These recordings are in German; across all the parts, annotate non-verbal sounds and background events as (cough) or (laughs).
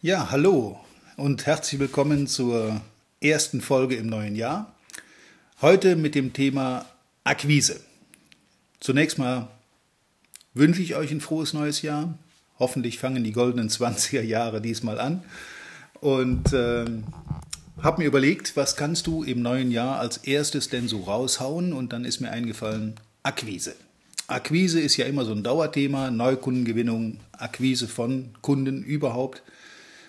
Ja, hallo und herzlich willkommen zur ersten Folge im neuen Jahr. Heute mit dem Thema Akquise. Zunächst mal wünsche ich euch ein frohes neues Jahr. Hoffentlich fangen die goldenen 20er Jahre diesmal an. Und äh, habe mir überlegt, was kannst du im neuen Jahr als erstes denn so raushauen? Und dann ist mir eingefallen, Akquise. Akquise ist ja immer so ein Dauerthema, Neukundengewinnung, Akquise von Kunden überhaupt.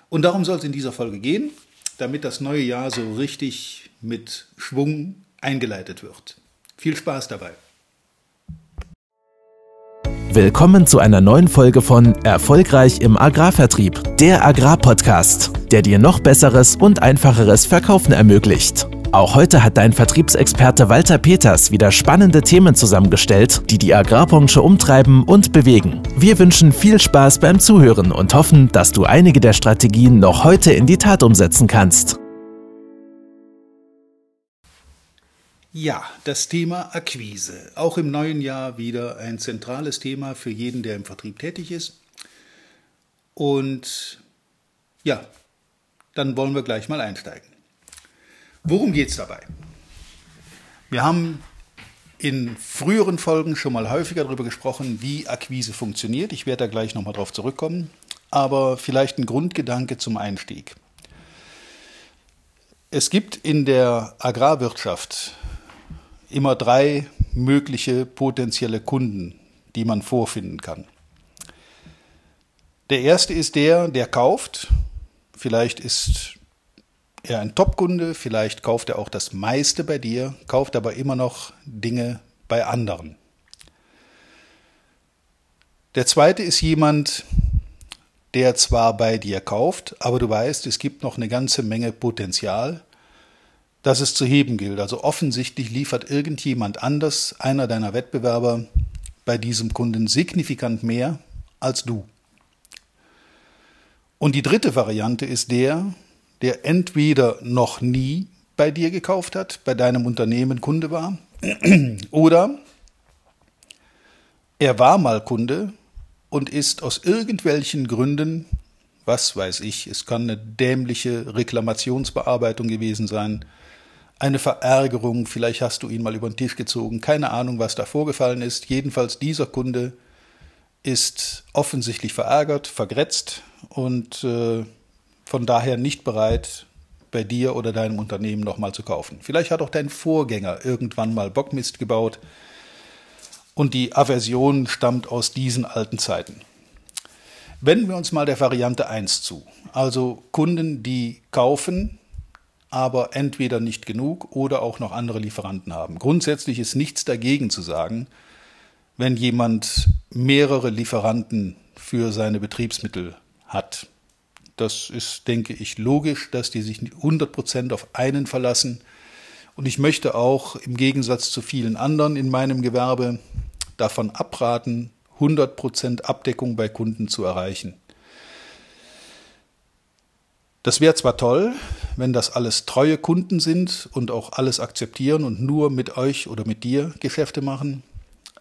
Und darum soll es in dieser Folge gehen, damit das neue Jahr so richtig mit Schwung eingeleitet wird. Viel Spaß dabei. Willkommen zu einer neuen Folge von Erfolgreich im Agrarvertrieb, der Agrarpodcast, der dir noch besseres und einfacheres Verkaufen ermöglicht. Auch heute hat dein Vertriebsexperte Walter Peters wieder spannende Themen zusammengestellt, die die Agrarbranche umtreiben und bewegen. Wir wünschen viel Spaß beim Zuhören und hoffen, dass du einige der Strategien noch heute in die Tat umsetzen kannst. Ja, das Thema Akquise. Auch im neuen Jahr wieder ein zentrales Thema für jeden, der im Vertrieb tätig ist. Und ja, dann wollen wir gleich mal einsteigen. Worum geht es dabei? Wir haben in früheren Folgen schon mal häufiger darüber gesprochen, wie Akquise funktioniert. Ich werde da gleich nochmal drauf zurückkommen. Aber vielleicht ein Grundgedanke zum Einstieg. Es gibt in der Agrarwirtschaft immer drei mögliche potenzielle Kunden, die man vorfinden kann. Der erste ist der, der kauft. Vielleicht ist er ein Top-Kunde, vielleicht kauft er auch das meiste bei dir, kauft aber immer noch Dinge bei anderen. Der zweite ist jemand, der zwar bei dir kauft, aber du weißt, es gibt noch eine ganze Menge Potenzial, das es zu heben gilt. Also offensichtlich liefert irgendjemand anders, einer deiner Wettbewerber, bei diesem Kunden signifikant mehr als du. Und die dritte Variante ist der, der entweder noch nie bei dir gekauft hat, bei deinem Unternehmen Kunde war, (clears throat) oder er war mal Kunde und ist aus irgendwelchen Gründen, was weiß ich, es kann eine dämliche Reklamationsbearbeitung gewesen sein, eine Verärgerung, vielleicht hast du ihn mal über den Tisch gezogen, keine Ahnung, was da vorgefallen ist. Jedenfalls dieser Kunde ist offensichtlich verärgert, vergrätzt und äh, von daher nicht bereit, bei dir oder deinem Unternehmen nochmal zu kaufen. Vielleicht hat auch dein Vorgänger irgendwann mal Bockmist gebaut und die Aversion stammt aus diesen alten Zeiten. Wenden wir uns mal der Variante 1 zu. Also Kunden, die kaufen, aber entweder nicht genug oder auch noch andere Lieferanten haben. Grundsätzlich ist nichts dagegen zu sagen, wenn jemand mehrere Lieferanten für seine Betriebsmittel hat. Das ist, denke ich, logisch, dass die sich 100% auf einen verlassen. Und ich möchte auch im Gegensatz zu vielen anderen in meinem Gewerbe davon abraten, 100% Abdeckung bei Kunden zu erreichen. Das wäre zwar toll, wenn das alles treue Kunden sind und auch alles akzeptieren und nur mit euch oder mit dir Geschäfte machen,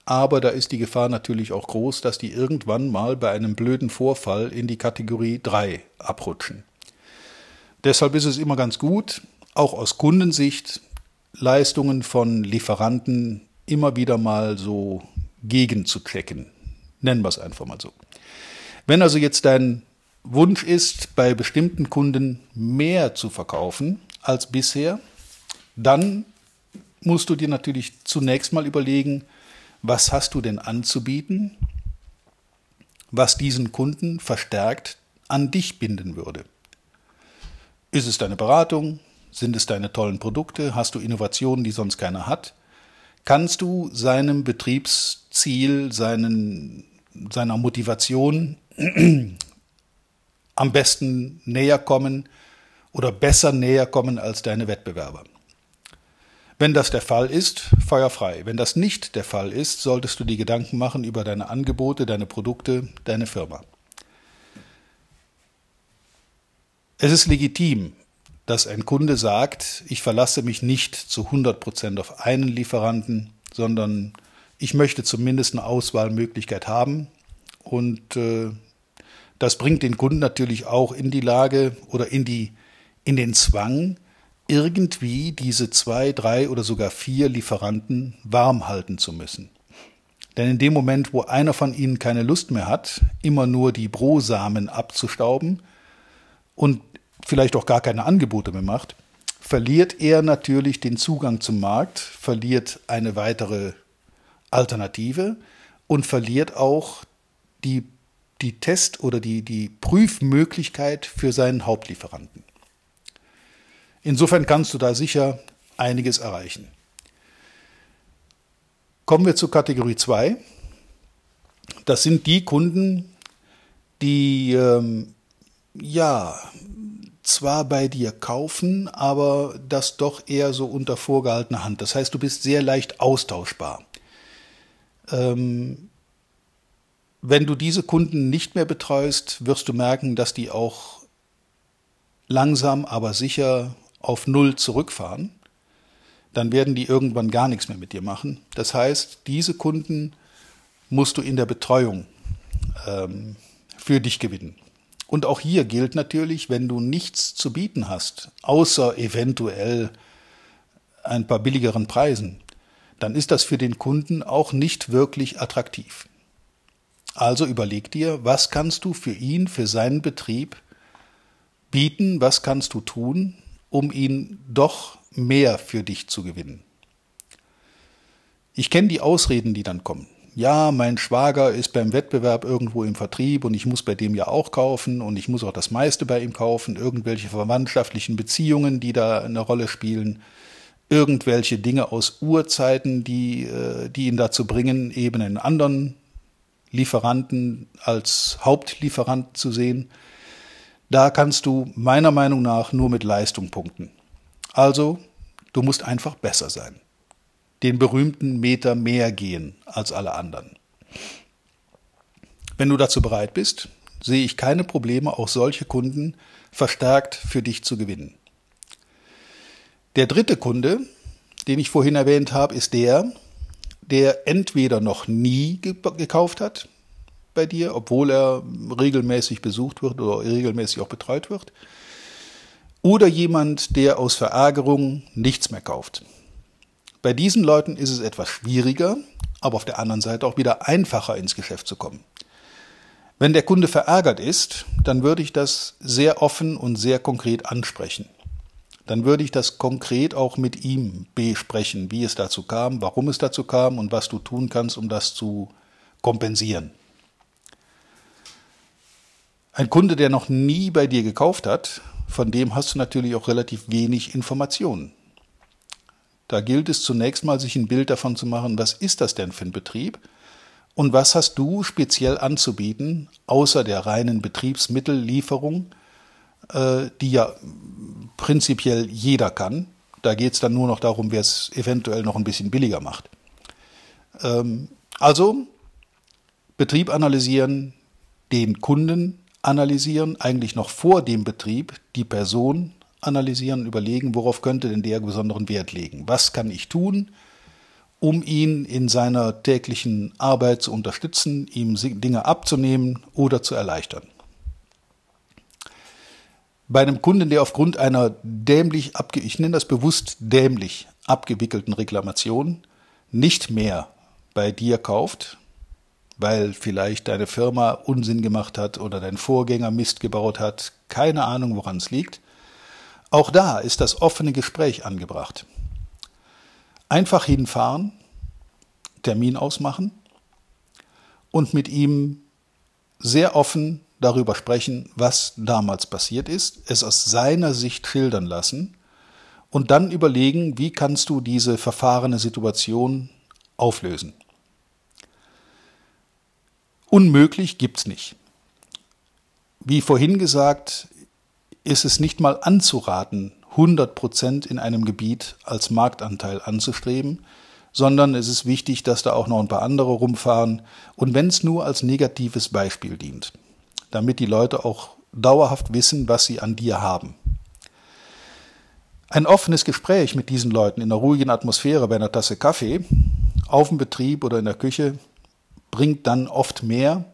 aber da ist die Gefahr natürlich auch groß, dass die irgendwann mal bei einem blöden Vorfall in die Kategorie 3 abrutschen. Deshalb ist es immer ganz gut, auch aus Kundensicht, Leistungen von Lieferanten immer wieder mal so gegen zu checken. Nennen wir es einfach mal so. Wenn also jetzt dein Wunsch ist, bei bestimmten Kunden mehr zu verkaufen als bisher, dann musst du dir natürlich zunächst mal überlegen, was hast du denn anzubieten, was diesen Kunden verstärkt an dich binden würde. Ist es deine Beratung? Sind es deine tollen Produkte? Hast du Innovationen, die sonst keiner hat? Kannst du seinem Betriebsziel, seinen, seiner Motivation am besten näher kommen oder besser näher kommen als deine Wettbewerber? Wenn das der Fall ist, feuerfrei. Wenn das nicht der Fall ist, solltest du dir Gedanken machen über deine Angebote, deine Produkte, deine Firma. Es ist legitim, dass ein Kunde sagt, ich verlasse mich nicht zu 100 Prozent auf einen Lieferanten, sondern ich möchte zumindest eine Auswahlmöglichkeit haben und äh, Das bringt den Kunden natürlich auch in die Lage oder in die, in den Zwang, irgendwie diese zwei, drei oder sogar vier Lieferanten warm halten zu müssen. Denn in dem Moment, wo einer von ihnen keine Lust mehr hat, immer nur die Brosamen abzustauben und vielleicht auch gar keine Angebote mehr macht, verliert er natürlich den Zugang zum Markt, verliert eine weitere Alternative und verliert auch die, die Test- oder die, die Prüfmöglichkeit für seinen Hauptlieferanten. Insofern kannst du da sicher einiges erreichen. Kommen wir zur Kategorie 2. Das sind die Kunden, die ähm, ja zwar bei dir kaufen, aber das doch eher so unter vorgehaltener Hand. Das heißt, du bist sehr leicht austauschbar. Ähm, wenn du diese Kunden nicht mehr betreust, wirst du merken, dass die auch langsam, aber sicher auf Null zurückfahren. Dann werden die irgendwann gar nichts mehr mit dir machen. Das heißt, diese Kunden musst du in der Betreuung ähm, für dich gewinnen. Und auch hier gilt natürlich, wenn du nichts zu bieten hast, außer eventuell ein paar billigeren Preisen, dann ist das für den Kunden auch nicht wirklich attraktiv. Also überleg dir, was kannst du für ihn, für seinen Betrieb bieten, was kannst du tun, um ihn doch mehr für dich zu gewinnen. Ich kenne die Ausreden, die dann kommen ja, mein Schwager ist beim Wettbewerb irgendwo im Vertrieb und ich muss bei dem ja auch kaufen und ich muss auch das meiste bei ihm kaufen, irgendwelche verwandtschaftlichen Beziehungen, die da eine Rolle spielen, irgendwelche Dinge aus Urzeiten, die, äh, die ihn dazu bringen, eben einen anderen Lieferanten als Hauptlieferant zu sehen. Da kannst du meiner Meinung nach nur mit Leistung punkten. Also, du musst einfach besser sein den berühmten Meter mehr gehen als alle anderen. Wenn du dazu bereit bist, sehe ich keine Probleme, auch solche Kunden verstärkt für dich zu gewinnen. Der dritte Kunde, den ich vorhin erwähnt habe, ist der, der entweder noch nie gekauft hat bei dir, obwohl er regelmäßig besucht wird oder regelmäßig auch betreut wird, oder jemand, der aus Verärgerung nichts mehr kauft. Bei diesen Leuten ist es etwas schwieriger, aber auf der anderen Seite auch wieder einfacher ins Geschäft zu kommen. Wenn der Kunde verärgert ist, dann würde ich das sehr offen und sehr konkret ansprechen. Dann würde ich das konkret auch mit ihm besprechen, wie es dazu kam, warum es dazu kam und was du tun kannst, um das zu kompensieren. Ein Kunde, der noch nie bei dir gekauft hat, von dem hast du natürlich auch relativ wenig Informationen. Da gilt es zunächst mal, sich ein Bild davon zu machen, was ist das denn für ein Betrieb und was hast du speziell anzubieten, außer der reinen Betriebsmittellieferung, äh, die ja prinzipiell jeder kann. Da geht es dann nur noch darum, wer es eventuell noch ein bisschen billiger macht. Ähm, also Betrieb analysieren, den Kunden analysieren, eigentlich noch vor dem Betrieb die Person analysieren, überlegen, worauf könnte denn der besonderen Wert legen? Was kann ich tun, um ihn in seiner täglichen Arbeit zu unterstützen, ihm Dinge abzunehmen oder zu erleichtern? Bei einem Kunden, der aufgrund einer dämlich, abge ich nenne das bewusst dämlich abgewickelten Reklamation nicht mehr bei dir kauft, weil vielleicht deine Firma Unsinn gemacht hat oder dein Vorgänger Mist gebaut hat, keine Ahnung, woran es liegt, auch da ist das offene Gespräch angebracht. Einfach hinfahren, Termin ausmachen und mit ihm sehr offen darüber sprechen, was damals passiert ist, es aus seiner Sicht schildern lassen und dann überlegen, wie kannst du diese verfahrene Situation auflösen. Unmöglich gibt's nicht. Wie vorhin gesagt, ist es nicht mal anzuraten, 100 Prozent in einem Gebiet als Marktanteil anzustreben, sondern es ist wichtig, dass da auch noch ein paar andere rumfahren und wenn es nur als negatives Beispiel dient, damit die Leute auch dauerhaft wissen, was sie an dir haben. Ein offenes Gespräch mit diesen Leuten in einer ruhigen Atmosphäre bei einer Tasse Kaffee, auf dem Betrieb oder in der Küche, bringt dann oft mehr,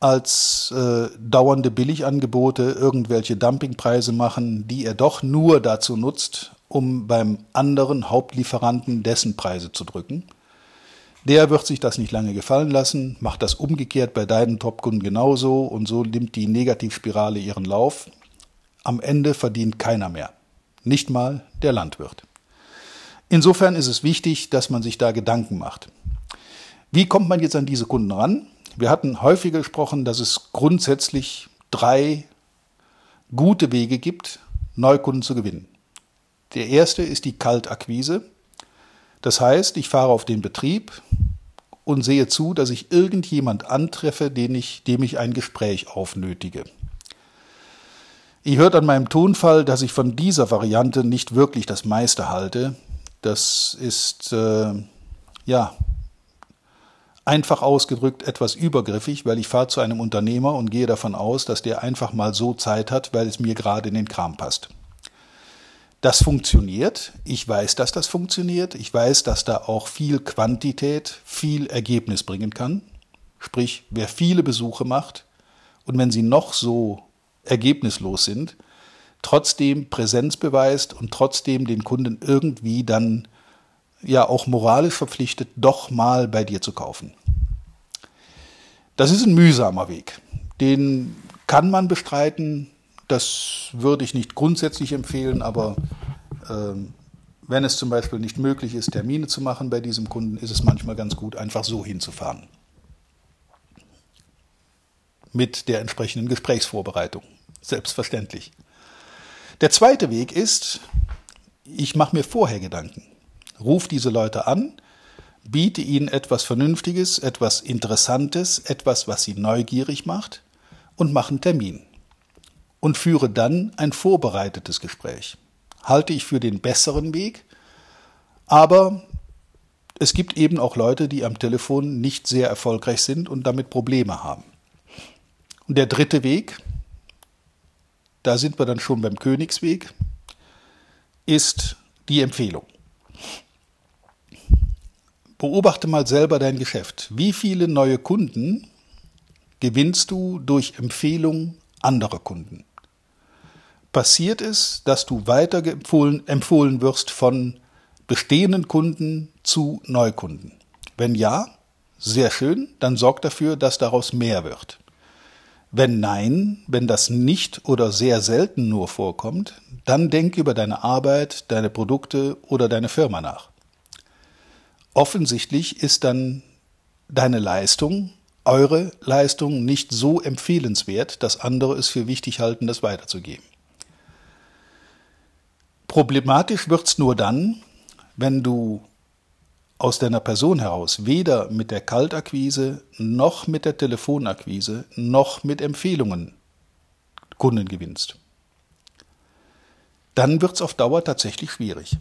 als äh, dauernde Billigangebote irgendwelche Dumpingpreise machen, die er doch nur dazu nutzt, um beim anderen Hauptlieferanten dessen Preise zu drücken. Der wird sich das nicht lange gefallen lassen, macht das umgekehrt bei deinen Topkunden genauso und so nimmt die Negativspirale ihren Lauf. Am Ende verdient keiner mehr, nicht mal der Landwirt. Insofern ist es wichtig, dass man sich da Gedanken macht. Wie kommt man jetzt an diese Kunden ran? Wir hatten häufiger gesprochen, dass es grundsätzlich drei gute Wege gibt, Neukunden zu gewinnen. Der erste ist die Kaltakquise. Das heißt, ich fahre auf den Betrieb und sehe zu, dass ich irgendjemand antreffe, den ich, dem ich ein Gespräch aufnötige. Ihr hört an meinem Tonfall, dass ich von dieser Variante nicht wirklich das meiste halte. Das ist äh, ja einfach ausgedrückt etwas übergriffig, weil ich fahre zu einem Unternehmer und gehe davon aus, dass der einfach mal so Zeit hat, weil es mir gerade in den Kram passt. Das funktioniert. Ich weiß, dass das funktioniert. Ich weiß, dass da auch viel Quantität, viel Ergebnis bringen kann. Sprich, wer viele Besuche macht und wenn sie noch so ergebnislos sind, trotzdem Präsenz beweist und trotzdem den Kunden irgendwie dann ja auch moralisch verpflichtet, doch mal bei dir zu kaufen. Das ist ein mühsamer Weg. Den kann man bestreiten, das würde ich nicht grundsätzlich empfehlen, aber ähm, wenn es zum Beispiel nicht möglich ist, Termine zu machen bei diesem Kunden, ist es manchmal ganz gut, einfach so hinzufahren. Mit der entsprechenden Gesprächsvorbereitung. Selbstverständlich. Der zweite Weg ist, ich mache mir vorher Gedanken. Ruf diese Leute an, biete ihnen etwas Vernünftiges, etwas Interessantes, etwas, was sie neugierig macht und mache einen Termin und führe dann ein vorbereitetes Gespräch. Halte ich für den besseren Weg, aber es gibt eben auch Leute, die am Telefon nicht sehr erfolgreich sind und damit Probleme haben. Und der dritte Weg, da sind wir dann schon beim Königsweg, ist die Empfehlung. Beobachte mal selber dein Geschäft. Wie viele neue Kunden gewinnst du durch Empfehlung anderer Kunden? passiert es, dass du weiter empfohlen, wirst von bestehenden Kunden zu Neukunden? Wenn ja, sehr schön, dann sorg dafür, dass daraus mehr wird. Wenn nein, wenn das nicht oder sehr selten nur vorkommt, dann denk über deine Arbeit, deine Produkte oder deine Firma nach. Offensichtlich ist dann deine Leistung, eure Leistung nicht so empfehlenswert, dass andere es für wichtig halten, das weiterzugeben. Problematisch wird's nur dann, wenn du aus deiner Person heraus weder mit der Kaltakquise noch mit der Telefonakquise noch mit Empfehlungen Kunden gewinnst. Dann wird's auf Dauer tatsächlich schwierig.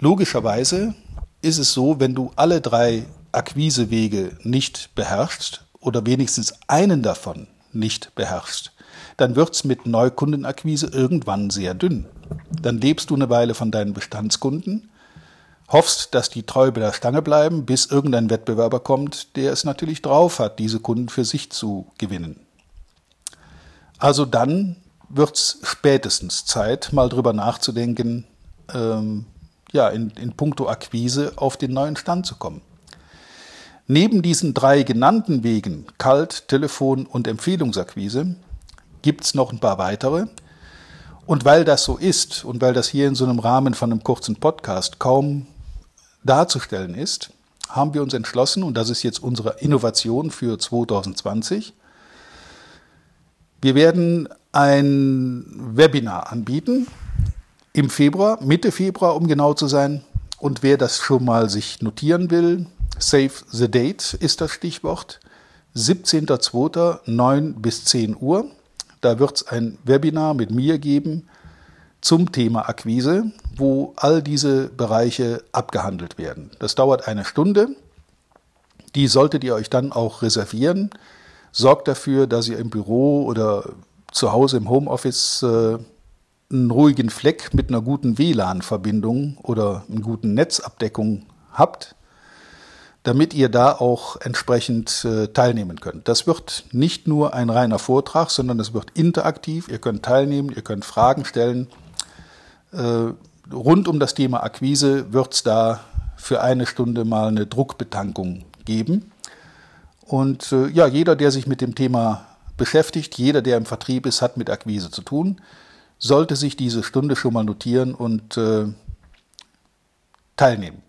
Logischerweise ist es so, wenn du alle drei Akquisewege nicht beherrschst oder wenigstens einen davon nicht beherrschst, dann wird's mit Neukundenakquise irgendwann sehr dünn. Dann lebst du eine Weile von deinen Bestandskunden, hoffst, dass die treu bei der Stange bleiben, bis irgendein Wettbewerber kommt, der es natürlich drauf hat, diese Kunden für sich zu gewinnen. Also dann wird es spätestens Zeit, mal drüber nachzudenken, ähm, ja, in, in puncto Akquise auf den neuen Stand zu kommen. Neben diesen drei genannten Wegen, Kalt, Telefon und Empfehlungsakquise, gibt es noch ein paar weitere, und weil das so ist und weil das hier in so einem Rahmen von einem kurzen Podcast kaum darzustellen ist, haben wir uns entschlossen, und das ist jetzt unsere Innovation für 2020, wir werden ein Webinar anbieten im Februar, Mitte Februar, um genau zu sein. Und wer das schon mal sich notieren will, Save the Date ist das Stichwort. 17.02. 9 bis 10 Uhr. Da wird es ein Webinar mit mir geben zum Thema Akquise, wo all diese Bereiche abgehandelt werden. Das dauert eine Stunde. Die solltet ihr euch dann auch reservieren. Sorgt dafür, dass ihr im Büro oder zu Hause im Homeoffice äh, einen ruhigen Fleck mit einer guten WLAN-Verbindung oder einer guten Netzabdeckung habt. damit ihr da auch entsprechend äh, teilnehmen könnt. Das wird nicht nur ein reiner Vortrag, sondern es wird interaktiv. Ihr könnt teilnehmen, ihr könnt Fragen stellen. Äh, rund um das Thema Akquise wird es da für eine Stunde mal eine Druckbetankung geben. Und äh, ja, jeder, der sich mit dem Thema beschäftigt, jeder, der im Vertrieb ist, hat mit Akquise zu tun, sollte sich diese Stunde schon mal notieren und äh, teilnehmen.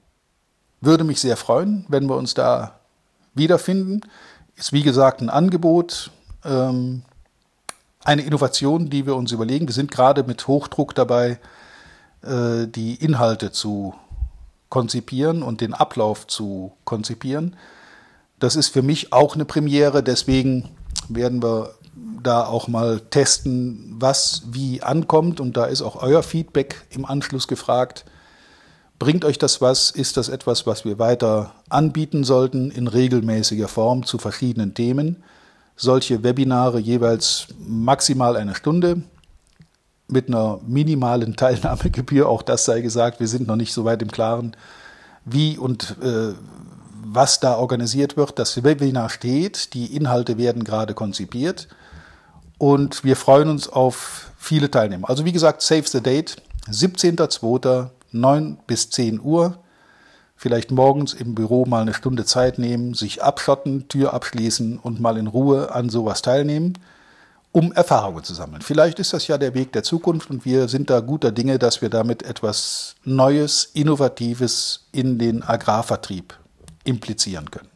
Würde mich sehr freuen, wenn wir uns da wiederfinden. Ist wie gesagt ein Angebot, ähm, eine Innovation, die wir uns überlegen. Wir sind gerade mit Hochdruck dabei, äh, die Inhalte zu konzipieren und den Ablauf zu konzipieren. Das ist für mich auch eine Premiere, deswegen werden wir da auch mal testen, was wie ankommt und da ist auch euer Feedback im Anschluss gefragt. Bringt euch das was? Ist das etwas, was wir weiter anbieten sollten in regelmäßiger Form zu verschiedenen Themen? Solche Webinare jeweils maximal eine Stunde mit einer minimalen (laughs) Teilnahmegebühr. Auch das sei gesagt, wir sind noch nicht so weit im Klaren, wie und äh, was da organisiert wird. Das Webinar steht, die Inhalte werden gerade konzipiert und wir freuen uns auf viele Teilnehmer. Also wie gesagt, save the date, 17.02. 9 bis 10 Uhr, vielleicht morgens im Büro mal eine Stunde Zeit nehmen, sich abschotten, Tür abschließen und mal in Ruhe an sowas teilnehmen, um Erfahrungen zu sammeln. Vielleicht ist das ja der Weg der Zukunft und wir sind da guter Dinge, dass wir damit etwas Neues, Innovatives in den Agrarvertrieb implizieren können.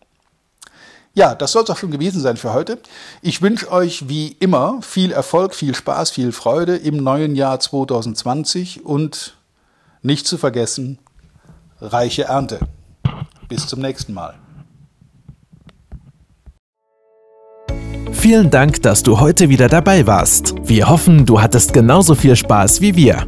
Ja, das soll es auch schon gewesen sein für heute. Ich wünsche euch wie immer viel Erfolg, viel Spaß, viel Freude im neuen Jahr 2020 und nicht zu vergessen, reiche Ernte. Bis zum nächsten Mal. Vielen Dank, dass du heute wieder dabei warst. Wir hoffen, du hattest genauso viel Spaß wie wir.